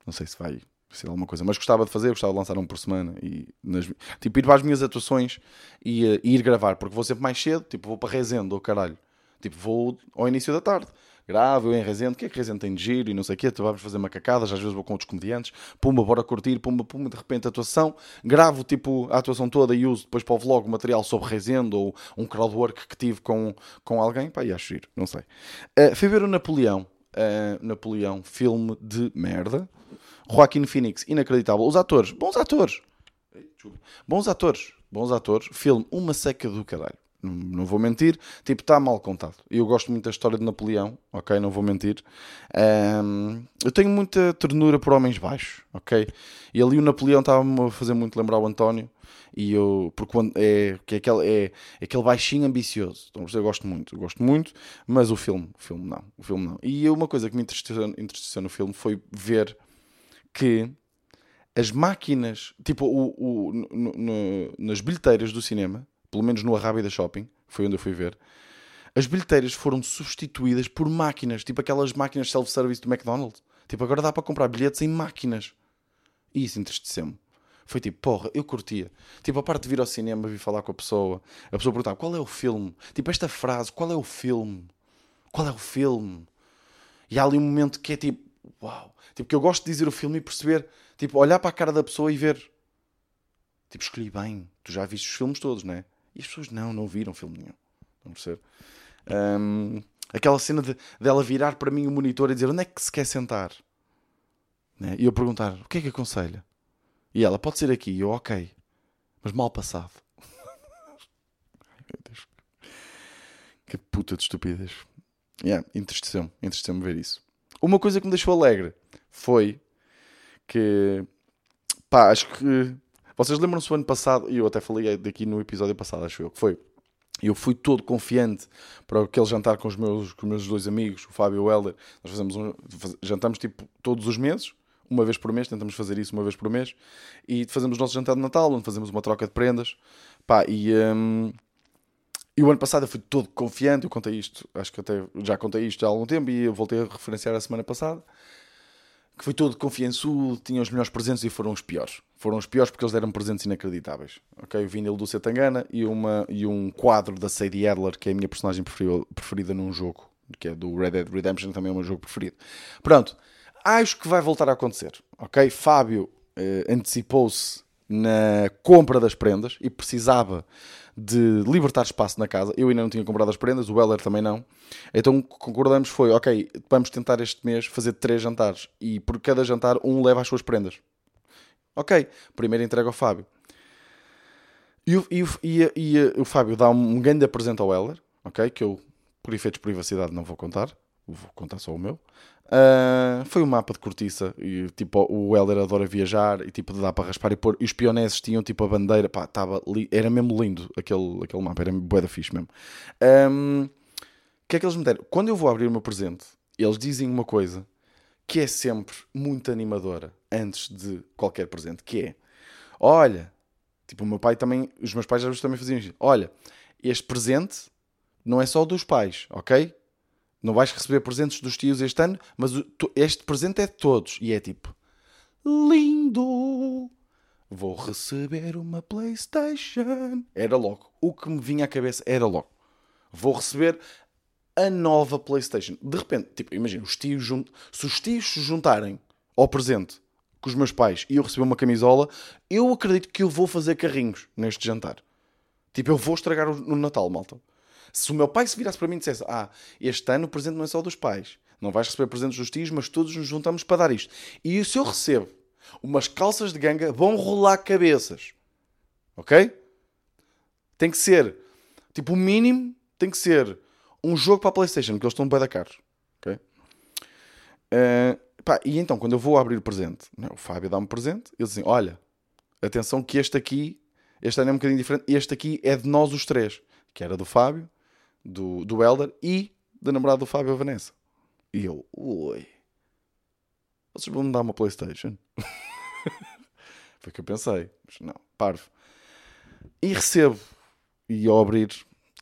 Não sei se vai ser alguma coisa, mas gostava de fazer, gostava de lançar um por semana e nas, tipo ir para as minhas atuações e, uh, e ir gravar, porque vou sempre mais cedo, tipo vou para Rezende ou caralho, tipo vou ao início da tarde gravo, eu em Resende, o que é que Resende tem de giro e não sei o quê, então vamos fazer macacadas, às vezes vou com outros comediantes, pumba, bora curtir, pumba, pumba, de repente atuação, gravo tipo a atuação toda e uso depois para o vlog material sobre Resende ou um crowdwork que tive com, com alguém, pá, e acho giro, não sei. Uh, fui ver o Napoleão, uh, Napoleão, filme de merda, Joaquim Phoenix, inacreditável, os atores, bons atores, bons atores, bons atores, filme, uma seca do caralho não vou mentir, tipo, está mal contado. Eu gosto muito da história de Napoleão, ok? Não vou mentir. Um, eu tenho muita ternura por homens baixos, ok? E ali o Napoleão estava-me a fazer muito lembrar o António, e eu, porque é, que é, aquele, é, é aquele baixinho ambicioso. Então, eu gosto muito, eu gosto muito, mas o filme, o filme não, o filme não. E uma coisa que me entristeceu, no filme foi ver que as máquinas, tipo, o, o, no, no, nas bilheteiras do cinema, pelo menos no Arrábida Shopping, foi onde eu fui ver, as bilheteiras foram substituídas por máquinas, tipo aquelas máquinas self-service do McDonald's. Tipo, agora dá para comprar bilhetes em máquinas. E isso entristeceu-me. Foi tipo, porra, eu curtia. Tipo, a parte de vir ao cinema, vir falar com a pessoa, a pessoa perguntar qual é o filme. Tipo, esta frase, qual é o filme? Qual é o filme? E há ali um momento que é tipo, uau. Tipo, que eu gosto de dizer o filme e perceber, tipo, olhar para a cara da pessoa e ver. Tipo, escolhi bem. Tu já viste os filmes todos, não é? E as pessoas não, não viram filme nenhum. Vamos perceber? Um, aquela cena de, dela virar para mim o monitor e dizer onde é que se quer sentar. Né? E eu perguntar o que é que aconselha? E ela pode ser aqui. E eu, ok. Mas mal passado. Que puta de estupidez. Yeah, entristeceu-me. Entristeceu-me ver isso. Uma coisa que me deixou alegre foi que pá, acho que vocês lembram-se do ano passado, e eu até falei daqui no episódio passado, acho eu, que foi. Eu fui todo confiante para aquele jantar com os meus, com meus dois amigos, o Fábio e o Helder. Nós fazemos um, jantamos tipo todos os meses, uma vez por mês, tentamos fazer isso uma vez por mês, e fazemos o nosso jantar de Natal, onde fazemos uma troca de prendas. Pá, e, um, e o ano passado eu fui todo confiante, eu contei isto, acho que até já contei isto há algum tempo, e eu voltei a referenciar a semana passada que foi todo confiançudo, tinha os melhores presentes e foram os piores. Foram os piores porque eles deram presentes inacreditáveis. Ok, o vinil do Setangana e, uma, e um quadro da Sadie Adler, que é a minha personagem preferida, num jogo, que é do Red Dead Redemption, também é o meu jogo preferido. Pronto, acho que vai voltar a acontecer. Ok, Fábio eh, antecipou-se na compra das prendas e precisava de libertar espaço na casa. Eu ainda não tinha comprado as prendas, o Weller também não. Então concordamos foi, ok, vamos tentar este mês fazer três jantares e por cada jantar um leva as suas prendas. Ok, primeiro entrega ao Fábio. E, o, e, e, e o Fábio dá um grande presente ao Weller, ok, que eu por efeitos de privacidade não vou contar, vou contar só o meu. Uh, foi um mapa de cortiça e tipo o Helder adora viajar e tipo dá para raspar e pôr. E os pioneses tinham tipo a bandeira, pá, tava li... era mesmo lindo aquele, aquele mapa, era bué da fixe mesmo. Um, o que é que eles me deram? Quando eu vou abrir o meu presente, eles dizem uma coisa que é sempre muito animadora antes de qualquer presente, que é olha, tipo o meu pai também, os meus pais já também faziam isso, olha, este presente não é só dos pais, ok? Não vais receber presentes dos tios este ano, mas este presente é de todos. E é tipo, lindo! Vou receber uma PlayStation. Era logo. O que me vinha à cabeça era logo. Vou receber a nova PlayStation. De repente, tipo, imagina, os tios se os tios se juntarem ao presente com os meus pais e eu receber uma camisola, eu acredito que eu vou fazer carrinhos neste jantar. Tipo, eu vou estragar o Natal, malta. Se o meu pai se virasse para mim e dissesse: Ah, este ano o presente não é só dos pais, não vais receber presentes dos tios, mas todos nos juntamos para dar isto. E se eu recebo umas calças de ganga, vão rolar cabeças. Ok? Tem que ser, tipo, o mínimo tem que ser um jogo para a PlayStation, que eles estão bem da caros. Ok? Uh, pá, e então, quando eu vou abrir o presente, né, o Fábio dá-me presente, ele diz assim: Olha, atenção que este aqui, este ano é um bocadinho diferente, este aqui é de nós os três, que era do Fábio, do, do Elder e da namorada do Fábio, Vanessa. E eu, oi, vocês vão me dar uma Playstation? Foi o que eu pensei, mas não, parvo. E recebo, e ao abrir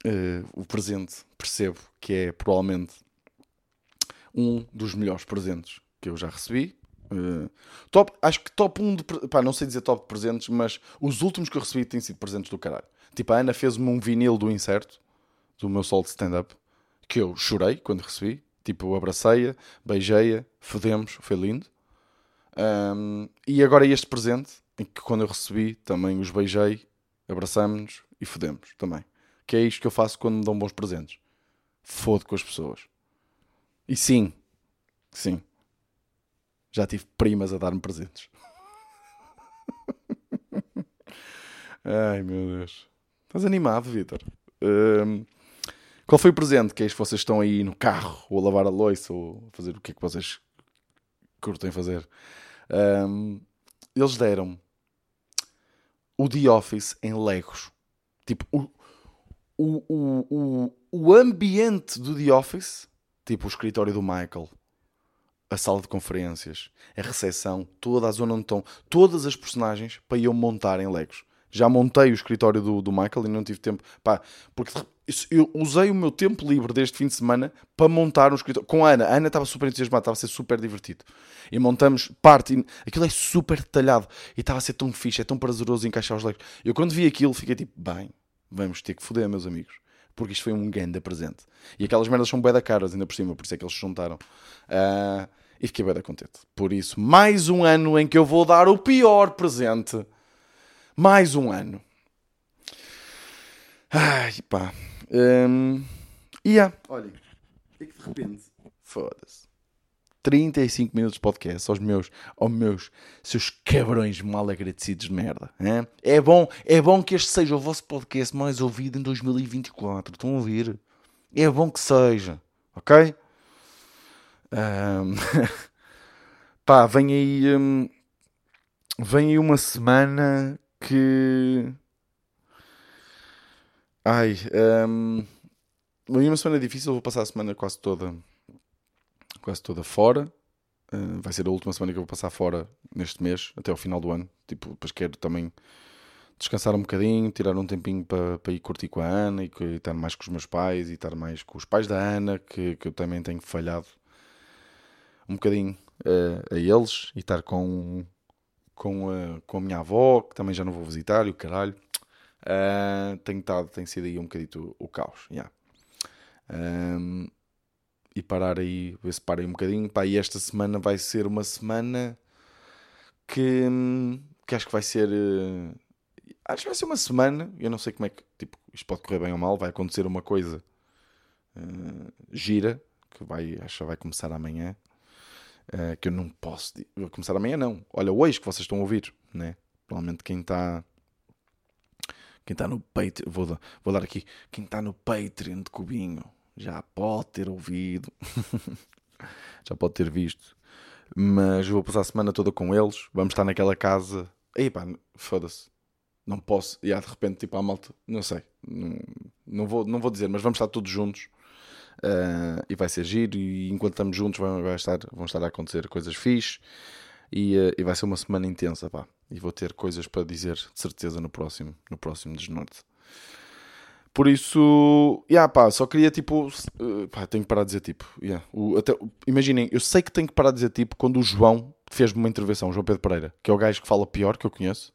uh, o presente, percebo que é provavelmente um dos melhores presentes que eu já recebi. Uh, top, acho que top 1 de, pá, não sei dizer top de presentes, mas os últimos que eu recebi têm sido presentes do caralho. Tipo, a Ana fez-me um vinil do incerto do meu solo de stand-up, que eu chorei quando recebi. Tipo, abracei-a, beijei-a, fodemos, foi lindo. Um, e agora este presente, em que quando eu recebi, também os beijei, abraçamos-nos e fodemos também. Que é isto que eu faço quando me dão bons presentes. Fodo com as pessoas. E sim, sim, já tive primas a dar-me presentes. Ai meu Deus. Estás animado, Vitor? Um, qual foi o presente que é que vocês estão aí no carro, ou a lavar a louça, ou a fazer o que é que vocês curtem fazer? Um, eles deram o The Office em Legos. Tipo, o, o, o, o ambiente do The Office, tipo o escritório do Michael, a sala de conferências, a recepção, toda a zona onde estão, todas as personagens para eu montar em Legos. Já montei o escritório do, do Michael e não tive tempo. Pá, porque eu usei o meu tempo livre deste fim de semana para montar um escritório. Com a Ana. A Ana estava super entusiasmada, estava a ser super divertido. E montamos parte. Aquilo é super detalhado. E estava a ser tão fixe, é tão prazeroso encaixar os legos. Eu quando vi aquilo fiquei tipo, bem, vamos ter que foder, meus amigos. Porque isto foi um grande presente. E aquelas merdas são bué da caras ainda por cima, por isso é que eles se juntaram. Uh, e fiquei bué da contente. Por isso, mais um ano em que eu vou dar o pior presente mais um ano. Ai, pá. Um, e yeah. Olha, é que de repente, foda-se. 35 minutos de podcast aos meus, aos meus, seus cabrões mal agradecidos de merda. Hein? É bom, é bom que este seja o vosso podcast mais ouvido em 2024. Estão a ouvir? É bom que seja, ok? Um, pá, vem aí, um, vem aí uma semana que. Ai. Um... Uma semana difícil, vou passar a semana quase toda. Quase toda fora. Uh, vai ser a última semana que eu vou passar fora neste mês, até ao final do ano. Tipo, depois quero também descansar um bocadinho, tirar um tempinho para, ir curtir com a Ana e, e estar mais com os meus pais e estar mais com os pais da Ana, que, que eu também tenho falhado um bocadinho uh, a eles e estar com com a, com a minha avó, que também já não vou visitar, e o caralho. Uh, tenho, estado, tem sido aí um bocadito o, caos. Yeah. Um, e parar aí, ver se parei um bocadinho. Pá, e esta semana vai ser uma semana que, que acho que vai ser. Uh, acho que vai ser uma semana. Eu não sei como é que. Tipo, isto pode correr bem ou mal. Vai acontecer uma coisa uh, gira que vai, acho que vai começar amanhã. Uh, que eu não posso. Vou começar amanhã, não. Olha, hoje que vocês estão a ouvir, né? Provavelmente quem está. Quem está no Patreon. Vou, vou dar aqui. Quem está no Patreon de Cubinho já pode ter ouvido. já pode ter visto. Mas vou passar a semana toda com eles. Vamos estar naquela casa. Ei pá, foda-se. Não posso. E há de repente, tipo, a malta. Não sei. Não, não, vou, não vou dizer, mas vamos estar todos juntos Uh, e vai ser giro. E enquanto estamos juntos, vai, vai estar, vão estar a acontecer coisas fixe. E, uh, e vai ser uma semana intensa, pá. E vou ter coisas para dizer, de certeza, no próximo, no próximo Desnorte. Por isso, yeah, pá, só queria tipo. Uh, pá, tenho que parar de dizer tipo. Yeah, o, até, imaginem, eu sei que tenho que parar de dizer tipo quando o João fez-me uma intervenção, o João Pedro Pereira, que é o gajo que fala pior que eu conheço,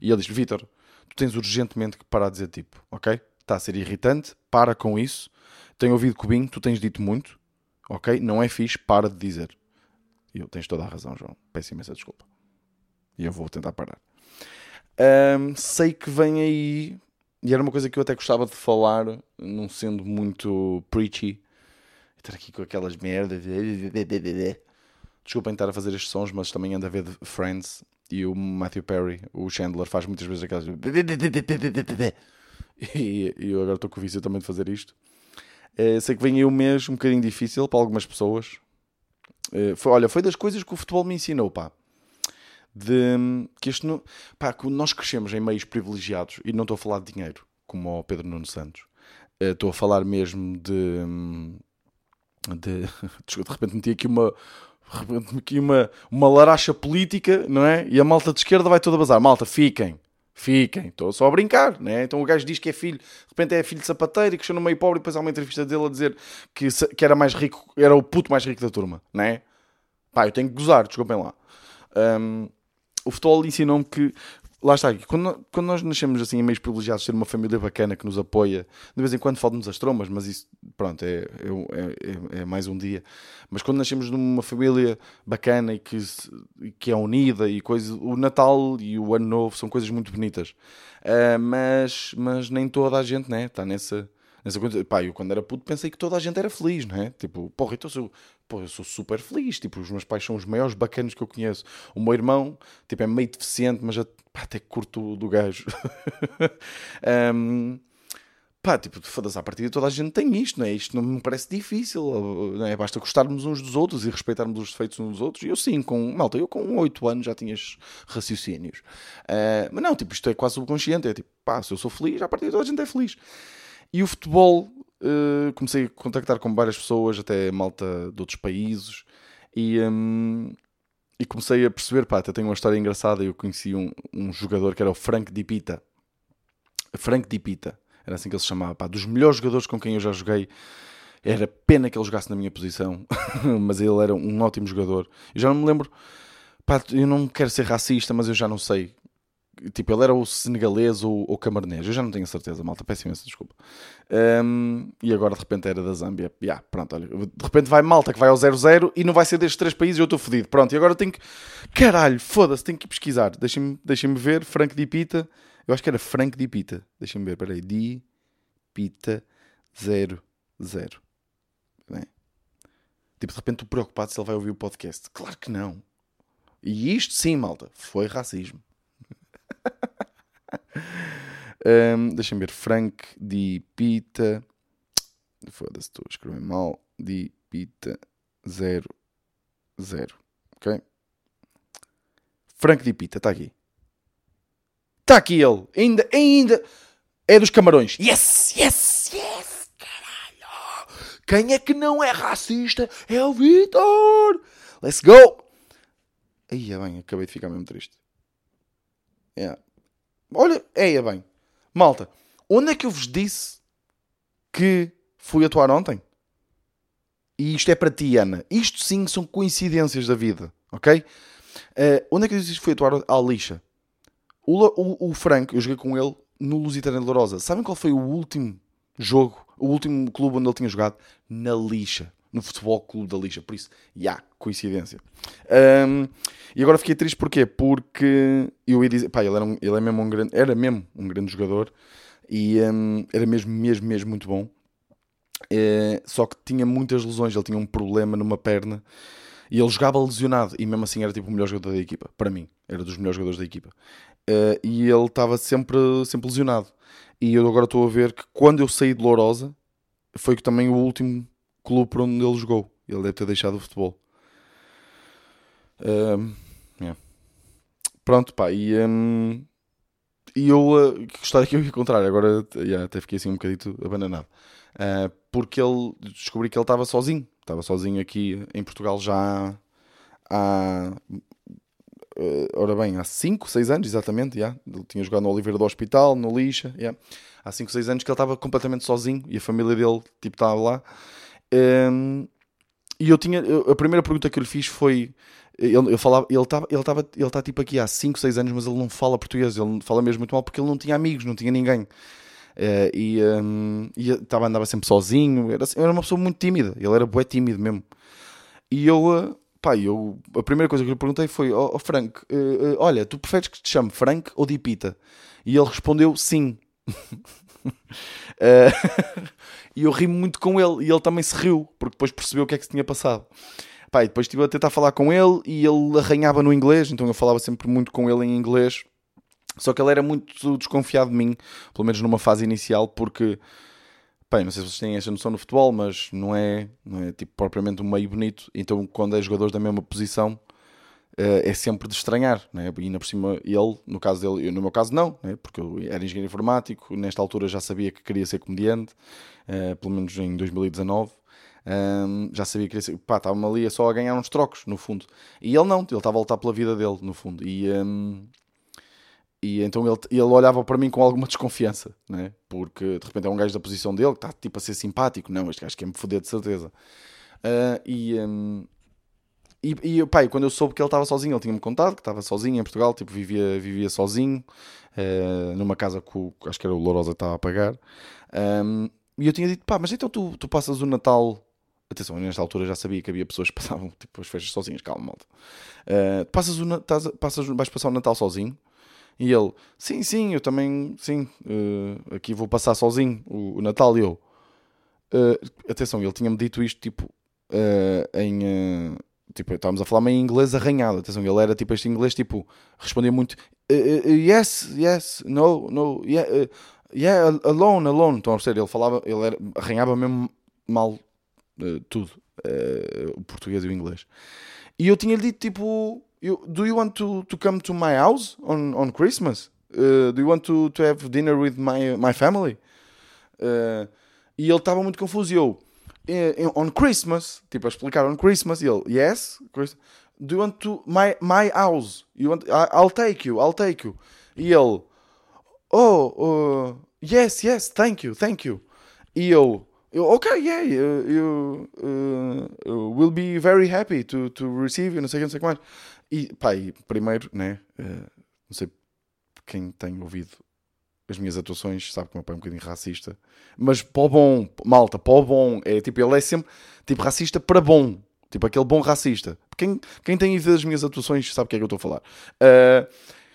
e ele diz: Vitor, tu tens urgentemente que parar de dizer tipo, ok? Está a ser irritante, para com isso, tenho ouvido Cubinho, tu tens dito muito, ok? Não é fixe, para de dizer. E eu tens toda a razão, João. Peço imensa desculpa. E eu vou tentar parar. Um, sei que vem aí, e era uma coisa que eu até gostava de falar, não sendo muito preachy. Estar aqui com aquelas merdas. Desculpem estar a fazer estes sons, mas também anda a ver Friends e o Matthew Perry, o Chandler, faz muitas vezes aquelas. E, e eu agora estou com o vício também de fazer isto. Uh, sei que vem aí um mês um bocadinho difícil para algumas pessoas. Uh, foi, olha, foi das coisas que o futebol me ensinou, pá. De que este não, pá, que nós crescemos em meios privilegiados e não estou a falar de dinheiro, como o Pedro Nuno Santos. Uh, estou a falar mesmo de. de, de repente meti aqui uma. Aqui uma, uma laracha política, não é? E a malta de esquerda vai toda bazar. Malta, fiquem. Fiquem, estou só a brincar, né? Então o gajo diz que é filho, de repente é filho de sapateiro e que no meio pobre, e depois há uma entrevista dele a dizer que, que era mais rico, era o puto mais rico da turma, né? Pá, eu tenho que gozar, desculpem lá. Um, o futebol ensinou-me que, lá está, quando, quando nós nascemos assim em meios privilegiados, ter uma família bacana que nos apoia, de vez em quando faltam-nos as trombas, mas isso pronto, é, é, é, é, mais um dia. Mas quando nascemos numa família bacana e que, que é unida e coisa, o Natal e o Ano Novo são coisas muito bonitas. Uh, mas, mas nem toda a gente, né, está nessa, nessa coisa. Pá, eu quando era puto pensei que toda a gente era feliz, não é? Tipo, porra, então sou, porra, eu sou super feliz. Tipo, os meus pais são os maiores bacanos que eu conheço. O meu irmão, tipo, é meio deficiente, mas pá, até curto do gajo. um, pá, tipo, foda-se, à partida toda a gente tem isto, não é? Isto não me parece difícil, não é? Basta gostarmos uns dos outros e respeitarmos os defeitos uns dos outros. E eu sim, com, malta, eu com 8 anos já tinha raciocínios. Uh, mas não, tipo, isto é quase subconsciente, é tipo, pá, se eu sou feliz, à partida toda a gente é feliz. E o futebol, uh, comecei a contactar com várias pessoas, até malta de outros países, e, um, e comecei a perceber, pá, até tenho uma história engraçada, eu conheci um, um jogador que era o Frank Di Pita. Frank Di Pita era assim que ele se chamava, pá, dos melhores jogadores com quem eu já joguei. Era pena que ele jogasse na minha posição, mas ele era um ótimo jogador. Eu já não me lembro, pá, eu não quero ser racista, mas eu já não sei. Tipo, ele era o senegalês ou o camarnês, eu já não tenho certeza, malta, peço imensa desculpa. Um, e agora de repente era da Zâmbia. Yeah, pronto, olha, de repente vai malta que vai ao 0-0 e não vai ser destes três países eu estou fodido. Pronto, e agora tenho que. Caralho, foda-se, tenho que pesquisar. Deixem-me deixem ver, Frank Di Pita. Eu acho que era Frank Di Pita. Deixa-me ver, peraí. Di Pita 00. Bem. Tipo, de repente, tu preocupado se ele vai ouvir o podcast. Claro que não. E isto, sim, malta, foi racismo. um, Deixa-me ver. Frank Di Pita. Foda-se, estou a escrever mal. Di Pita 00. Ok? Frank Di Pita, está aqui. Está aqui ele. Ainda, ainda. É dos camarões. Yes, yes, yes. Caralho. Quem é que não é racista? É o Vitor. Let's go. Aí é bem, acabei de ficar mesmo triste. Yeah. Olha, é bem. Malta, onde é que eu vos disse que fui atuar ontem? E isto é para ti, Ana. Isto sim são coincidências da vida, ok? Uh, onde é que eu disse que fui atuar à lixa? O, o, o Frank, eu joguei com ele no Lusitano de Lourosa. Sabem qual foi o último jogo, o último clube onde ele tinha jogado? Na lixa. No Futebol Clube da Lixa. Por isso, já, yeah, coincidência. Um, e agora fiquei triste porquê? Porque eu ia dizer, pá, ele, era, um, ele é mesmo um grande, era mesmo um grande jogador e um, era mesmo, mesmo, mesmo muito bom. É, só que tinha muitas lesões, ele tinha um problema numa perna e ele jogava lesionado e mesmo assim era tipo o melhor jogador da equipa, para mim, era dos melhores jogadores da equipa. Uh, e ele estava sempre, sempre lesionado. E eu agora estou a ver que quando eu saí de Lourosa, foi também o último clube por onde ele jogou. Ele deve ter deixado o futebol. Uh, yeah. Pronto, pá, e, um, e eu uh, que história que eu encontrar, agora yeah, até fiquei assim um bocadito abandonado. Uh, porque ele descobri que ele estava sozinho, estava sozinho aqui em Portugal já há Uh, ora bem, há 5, 6 anos, exatamente, yeah. ele tinha jogado no Oliveira do Hospital, no Lixa, yeah. há 5, 6 anos que ele estava completamente sozinho e a família dele tipo, estava lá. Um, e eu tinha, a primeira pergunta que eu lhe fiz foi: ele, eu falava, ele estava ele estava ele está tipo aqui há 5, 6 anos, mas ele não fala português, ele fala mesmo muito mal porque ele não tinha amigos, não tinha ninguém. Uh, e, um, e estava, andava sempre sozinho, era, era uma pessoa muito tímida, ele era bué tímido mesmo. E eu, uh, pá, eu, a primeira coisa que lhe perguntei foi: Ó oh, oh, Frank, uh, olha, tu preferes que te chame Frank ou Dipita? E ele respondeu sim. uh, e eu ri muito com ele e ele também se riu, porque depois percebeu o que é que se tinha passado. Pá, e depois estive a tentar falar com ele e ele arranhava no inglês, então eu falava sempre muito com ele em inglês. Só que ele era muito desconfiado de mim, pelo menos numa fase inicial, porque Bem, não sei se vocês têm esta noção no futebol, mas não é, não é tipo propriamente um meio bonito. Então, quando é jogadores da mesma posição, é sempre de estranhar. Né? E ainda por cima, ele, no caso dele, eu, no meu caso, não, né? porque eu era engenheiro informático. Nesta altura já sabia que queria ser comediante, uh, pelo menos em 2019. Um, já sabia que queria ser. Estava-me ali só a ganhar uns trocos, no fundo. E ele não, ele estava a lutar pela vida dele, no fundo. E. Um, e então ele, ele olhava para mim com alguma desconfiança, né? porque de repente é um gajo da posição dele que está tipo a ser simpático. Não, este gajo quer me foder de certeza. Uh, e, um, e, e pá, quando eu soube que ele estava sozinho, ele tinha-me contado que estava sozinho em Portugal, tipo, vivia, vivia sozinho, uh, numa casa que o, acho que era o Lourosa estava a pagar. Um, e eu tinha dito, pá, mas então tu, tu passas o Natal. Atenção, nesta altura já sabia que havia pessoas que passavam tipo, as festas sozinhas, calma, malta. Uh, passas o, tás, passas, vais passar o Natal sozinho? E ele, sim, sim, eu também, sim, uh, aqui vou passar sozinho o, o Natal. E eu, uh, atenção, ele tinha-me dito isto tipo em. Tipo, estávamos a falar meio inglês arranhado. Atenção, ele era tipo este inglês, tipo, respondia muito yes, yes, no, no, yeah, yeah, alone, alone. Estão a perceber? Ele falava, ele era, arranhava mesmo mal uh, tudo, uh, o português e o inglês. E eu tinha-lhe dito tipo, do you want to, to come to my house on, on Christmas? Uh, do you want to, to have dinner with my, my family? e ele estava muito confuso e eu, on Christmas, tipo a explicar on Christmas, e ele, yes, do you want to my my house? You want? I'll take you. I'll take you. E ele, oh, uh, yes, yes, thank you, thank you. E eu, eu ok, yeah, you, you uh, will be very happy to, to receive you, não sei o que, não sei o que mais. E, pá, e primeiro, né, uh, não sei quem tem ouvido as minhas atuações sabe que o meu pai é um bocadinho racista, mas o bom, malta, o bom, é tipo, ele é sempre, tipo, racista para bom, tipo, aquele bom racista. Quem, quem tem ido as minhas atuações sabe o que é que eu estou a falar. Uh,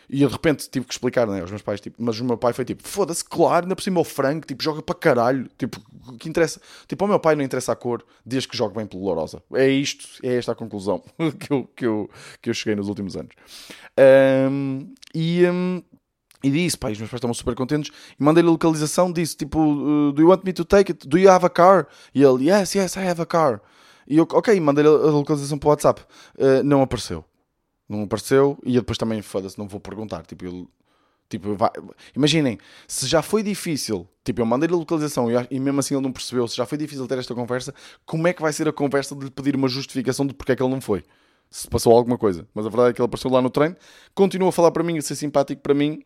e de repente tive que explicar né, aos meus pais, tipo, mas o meu pai foi tipo, foda-se, claro, ainda por cima o Frank, tipo, joga para caralho, tipo, que interessa, tipo, ao meu pai não interessa a cor, desde que jogue bem pelo Lourosa. É isto, é esta a conclusão que eu, que eu, que eu cheguei nos últimos anos. Um, e, um, e disse, pá, os meus pais estavam super contentes, e mandei-lhe a localização, disse, tipo, uh, do you want me to take it? Do you have a car? E ele, yes, yes, I have a car. E eu, ok, mandei-lhe a localização para o WhatsApp. Uh, não apareceu. Não apareceu. E eu depois também, foda-se, não vou perguntar. Tipo, ele, tipo vai... imaginem, se já foi difícil, tipo, eu mandei-lhe a localização e, e, mesmo assim ele não percebeu, se já foi difícil ter esta conversa, como é que vai ser a conversa de lhe pedir uma justificação de porque é que ele não foi? Se passou alguma coisa. Mas a verdade é que ele apareceu lá no treino, continua a falar para mim, a ser simpático para mim,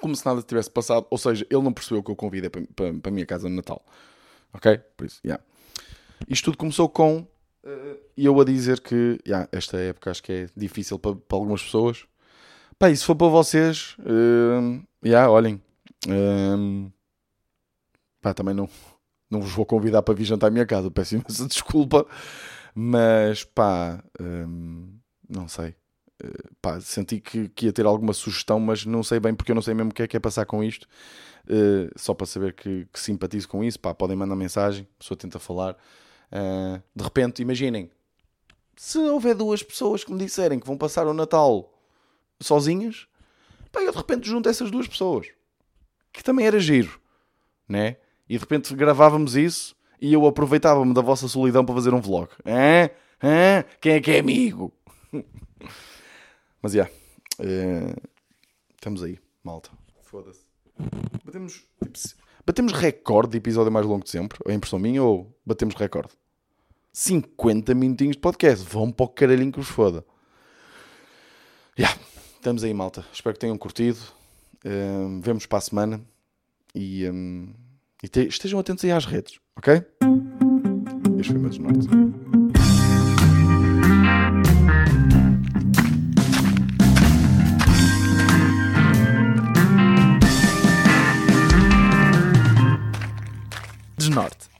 como se nada tivesse passado. Ou seja, ele não percebeu que eu convidei para, para, para a minha casa no Natal. Ok? Por isso, yeah. Isto tudo começou com uh, eu a dizer que yeah, esta época acho que é difícil para, para algumas pessoas. Pá, e se for para vocês, uh, yeah, olhem, uh, pá, também não, não vos vou convidar para vir jantar à minha casa, peço imensa desculpa, mas pá, não sei. Pá, senti que, que, ia ter alguma sugestão, mas não sei bem porque eu não sei mesmo o que é que é passar com isto. Uh, só para saber que, que simpatizo com isso, pá, podem mandar mensagem, a pessoa tenta falar. Uh, de repente, imaginem, se houver duas pessoas que me disserem que vão passar o Natal sozinhas, pá, eu de repente junto essas duas pessoas, que também era giro, né? E de repente gravávamos isso e eu aproveitava-me da vossa solidão para fazer um vlog. Hã? Hã? Quem é que é amigo? Mas já, yeah, uh, estamos aí, malta. Foda-se. Batemos, tipo, batemos recorde de episódio mais longo de sempre, a impressão minha, ou batemos recorde? 50 minutinhos de podcast. Vão para o caralhinho que vos foda. Já, yeah, estamos aí, malta. Espero que tenham curtido. Um, vemos para a semana. E, um, e te, estejam atentos aí às redes, ok? Este foi o meu desnorte. Desnorte.